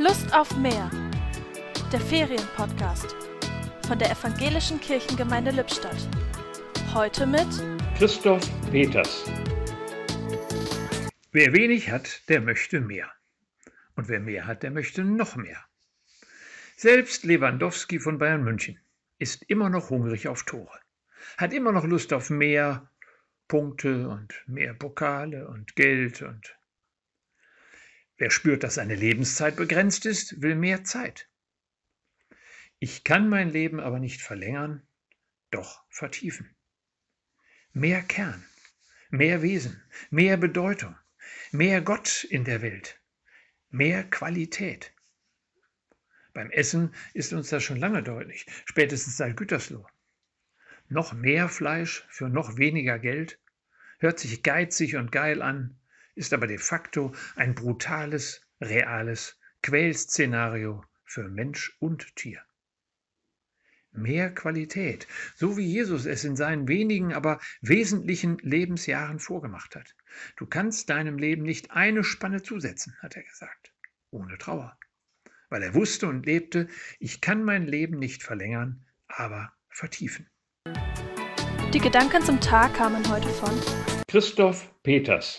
Lust auf mehr. Der Ferienpodcast von der Evangelischen Kirchengemeinde Lippstadt. Heute mit Christoph Peters. Wer wenig hat, der möchte mehr. Und wer mehr hat, der möchte noch mehr. Selbst Lewandowski von Bayern München ist immer noch hungrig auf Tore, hat immer noch Lust auf mehr Punkte und mehr Pokale und Geld und Wer spürt, dass seine Lebenszeit begrenzt ist, will mehr Zeit. Ich kann mein Leben aber nicht verlängern, doch vertiefen. Mehr Kern, mehr Wesen, mehr Bedeutung, mehr Gott in der Welt, mehr Qualität. Beim Essen ist uns das schon lange deutlich, spätestens seit Gütersloh. Noch mehr Fleisch für noch weniger Geld hört sich geizig und geil an, ist aber de facto ein brutales, reales Quälszenario für Mensch und Tier. Mehr Qualität, so wie Jesus es in seinen wenigen, aber wesentlichen Lebensjahren vorgemacht hat. Du kannst deinem Leben nicht eine Spanne zusetzen, hat er gesagt, ohne Trauer. Weil er wusste und lebte, ich kann mein Leben nicht verlängern, aber vertiefen. Die Gedanken zum Tag kamen heute von Christoph Peters